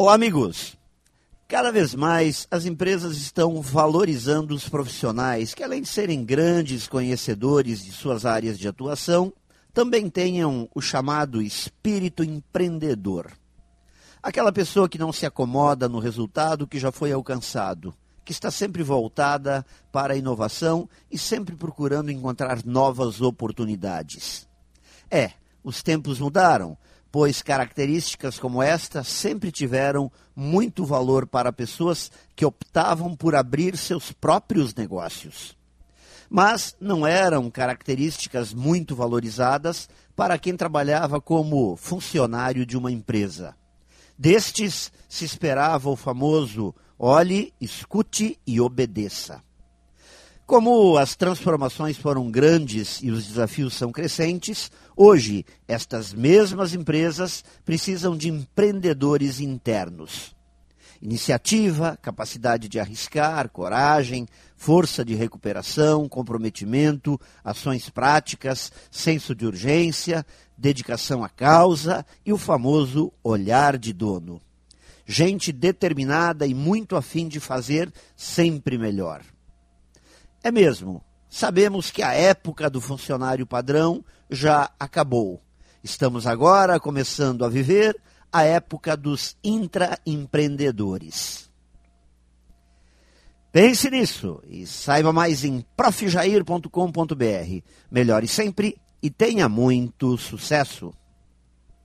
Olá, amigos. Cada vez mais as empresas estão valorizando os profissionais que, além de serem grandes conhecedores de suas áreas de atuação, também tenham o chamado espírito empreendedor. Aquela pessoa que não se acomoda no resultado que já foi alcançado, que está sempre voltada para a inovação e sempre procurando encontrar novas oportunidades. É, os tempos mudaram, pois características como esta sempre tiveram muito valor para pessoas que optavam por abrir seus próprios negócios. Mas não eram características muito valorizadas para quem trabalhava como funcionário de uma empresa. Destes se esperava o famoso olhe, escute e obedeça. Como as transformações foram grandes e os desafios são crescentes, hoje estas mesmas empresas precisam de empreendedores internos. Iniciativa, capacidade de arriscar, coragem, força de recuperação, comprometimento, ações práticas, senso de urgência, dedicação à causa e o famoso olhar de dono. Gente determinada e muito afim de fazer sempre melhor. É mesmo. Sabemos que a época do funcionário padrão já acabou. Estamos agora começando a viver a época dos intraempreendedores. Pense nisso e saiba mais em profjair.com.br. Melhore sempre e tenha muito sucesso.